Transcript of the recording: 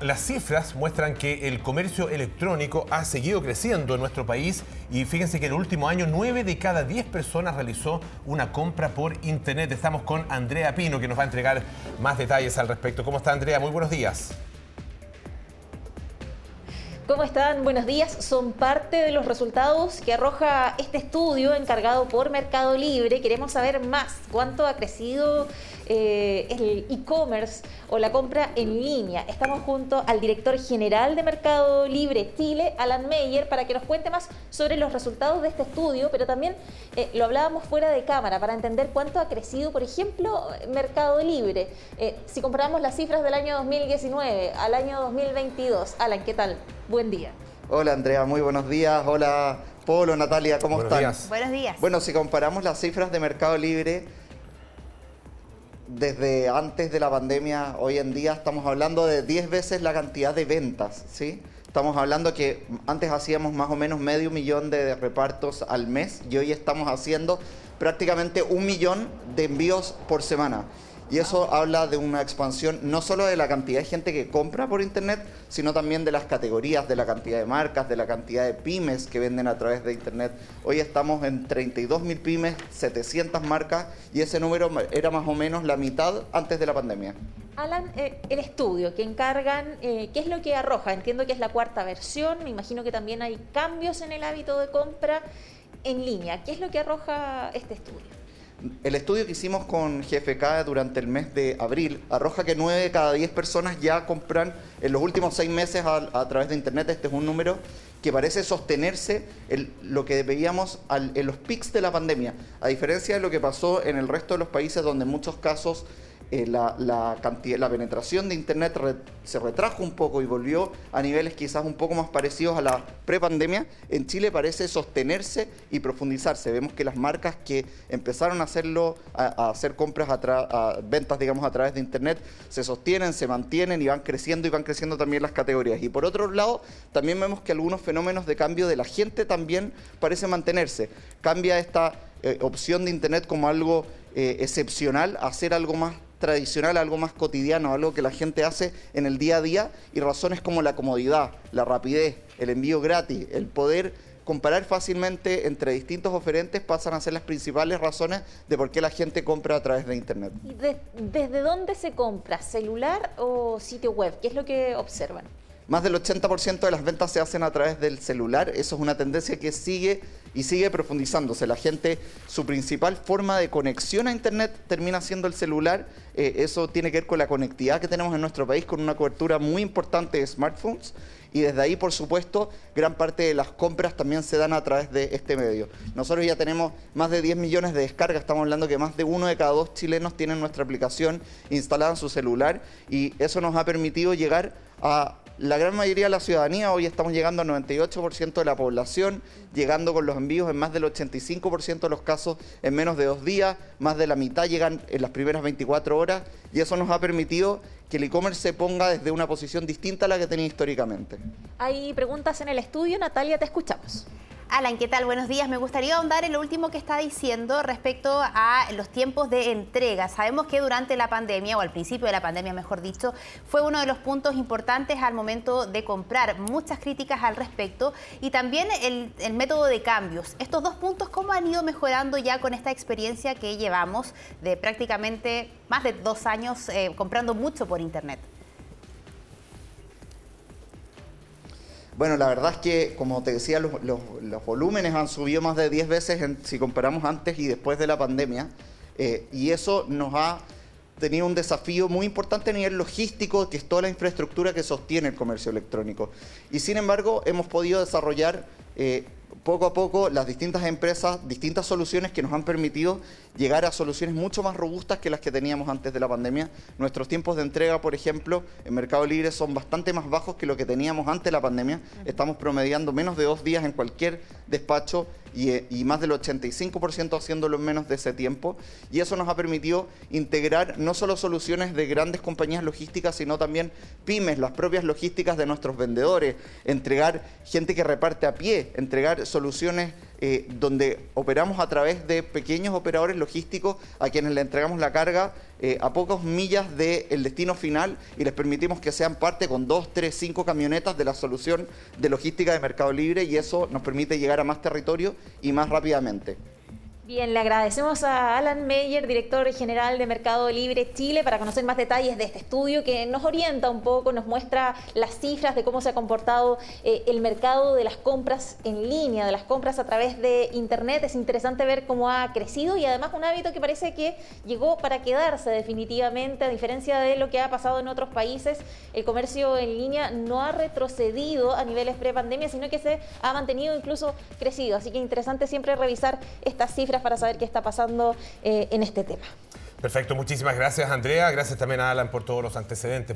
Las cifras muestran que el comercio electrónico ha seguido creciendo en nuestro país y fíjense que en el último año 9 de cada 10 personas realizó una compra por internet. Estamos con Andrea Pino que nos va a entregar más detalles al respecto. ¿Cómo está Andrea? Muy buenos días. ¿Cómo están? Buenos días. Son parte de los resultados que arroja este estudio encargado por Mercado Libre. Queremos saber más cuánto ha crecido eh, el e-commerce o la compra en línea. Estamos junto al director general de Mercado Libre Chile, Alan Meyer, para que nos cuente más sobre los resultados de este estudio, pero también eh, lo hablábamos fuera de cámara para entender cuánto ha crecido, por ejemplo, Mercado Libre. Eh, si comparamos las cifras del año 2019 al año 2022, Alan, ¿qué tal? Buen día. Hola Andrea, muy buenos días. Hola Polo, Natalia, ¿cómo Buenos están? días. Buenos días. Bueno, si comparamos las cifras de Mercado Libre desde antes de la pandemia, hoy en día estamos hablando de 10 veces la cantidad de ventas, ¿sí? Estamos hablando que antes hacíamos más o menos medio millón de repartos al mes y hoy estamos haciendo prácticamente un millón de envíos por semana. Y eso habla de una expansión no solo de la cantidad de gente que compra por internet, sino también de las categorías, de la cantidad de marcas, de la cantidad de pymes que venden a través de internet. Hoy estamos en 32 mil pymes, 700 marcas y ese número era más o menos la mitad antes de la pandemia. Alan, eh, el estudio que encargan, eh, ¿qué es lo que arroja? Entiendo que es la cuarta versión, me imagino que también hay cambios en el hábito de compra en línea. ¿Qué es lo que arroja este estudio? El estudio que hicimos con GFK durante el mes de abril arroja que 9 de cada 10 personas ya compran en los últimos 6 meses a, través de Internet. Este es un número que parece sostenerse en lo que veíamos al- en los pics de la pandemia. A diferencia de lo que pasó en el resto de los países donde en muchos casos eh, la, la cantidad, la penetración de Internet re- se retrajo un poco y volvió a niveles quizás un poco más parecidos a la prepandemia, en Chile parece sostenerse y profundizarse. Vemos que las marcas que empezaron a hacerlo, a, hacer compras, a, ventas, digamos, a través de Internet, se sostienen, se mantienen y van creciendo y van creciendo también las categorías. Y por otro lado, también vemos que algunos fenómenos de cambio de la gente también parecen mantenerse. Cambia esta eh, opción de Internet como algo eh, excepcional a ser algo más tradicional, algo más cotidiano, algo que la gente hace en el día a día y razones como la comodidad, la rapidez, el envío gratis, el poder comparar fácilmente entre distintos oferentes pasan a ser las principales razones de por qué la gente compra a través de Internet. ¿Y de- ¿Desde dónde se compra? ¿Celular o sitio web? ¿Qué es lo que observan? Más del 80% de las ventas se hacen a través del celular. Eso es una tendencia que sigue y sigue profundizándose. La gente, su principal forma de conexión a Internet termina siendo el celular. Eh, eso tiene que ver con la conectividad que tenemos en nuestro país, con una cobertura muy importante de smartphones. Y desde ahí, por supuesto, gran parte de las compras también se dan a través de este medio. Nosotros ya tenemos más de 10 millones de descargas. Estamos hablando que más de uno de cada dos chilenos tienen nuestra aplicación instalada en su celular. Y eso nos ha permitido llegar a la gran mayoría de la ciudadanía, hoy estamos llegando al 98% de la población, llegando con los envíos en más del 85% de los casos en menos de dos días, más de la mitad llegan en las primeras 24 horas y eso nos ha permitido que el e-commerce se ponga desde una posición distinta a la que tenía históricamente. Hay preguntas en el estudio. Natalia, te escuchamos. Alan, ¿qué tal? Buenos días. Me gustaría ahondar en lo último que está diciendo respecto a los tiempos de entrega. Sabemos que durante la pandemia, o al principio de la pandemia, mejor dicho, fue uno de los puntos importantes al momento de comprar. Muchas críticas al respecto y también el, método de cambios. Estos dos puntos, ¿cómo han ido mejorando ya con esta experiencia que llevamos de prácticamente más de dos años eh, comprando mucho por Internet? Bueno, la verdad es que, como te decía, los, volúmenes han subido más de 10 veces si comparamos antes y después de la pandemia. eh, y eso nos ha tenido un desafío muy importante a nivel logístico, que es toda la infraestructura que sostiene el comercio electrónico. Y sin embargo, hemos podido desarrollar eh, poco a poco las distintas empresas, distintas soluciones que nos han permitido llegar a soluciones mucho más robustas que las que teníamos antes de la pandemia. Nuestros tiempos de entrega, por ejemplo, en Mercado Libre son bastante más bajos que lo que teníamos antes de la pandemia. Estamos promediando menos de dos días en cualquier despacho y, y más del 85% haciéndolo en menos de ese tiempo. Y eso nos ha permitido integrar no solo soluciones de grandes compañías logísticas, sino también pymes, las propias logísticas de nuestros vendedores, entregar gente que reparte a pie, entregar soluciones eh, donde operamos a través de pequeños operadores logísticos a quienes le entregamos la carga eh, a pocas millas del destino final y les permitimos que sean parte con dos, tres, cinco camionetas de la solución de logística de Mercado Libre y eso nos permite llegar a más territorio y más rápidamente. Bien, le agradecemos a Alan Meyer, director general de Mercado Libre Chile, para conocer más detalles de este estudio que nos orienta un poco, nos muestra las cifras de cómo se ha comportado eh, el mercado de las compras en línea, de las compras a través de Internet. Es interesante ver cómo ha crecido y además un hábito que parece que llegó para quedarse definitivamente, a diferencia de lo que ha pasado en otros países. El comercio en línea no ha retrocedido a niveles pre-pandemia, sino que se ha mantenido incluso crecido. Así que interesante siempre revisar estas para saber qué está pasando eh, en este tema. Perfecto, muchísimas gracias Andrea, gracias también a Alan por todos los antecedentes.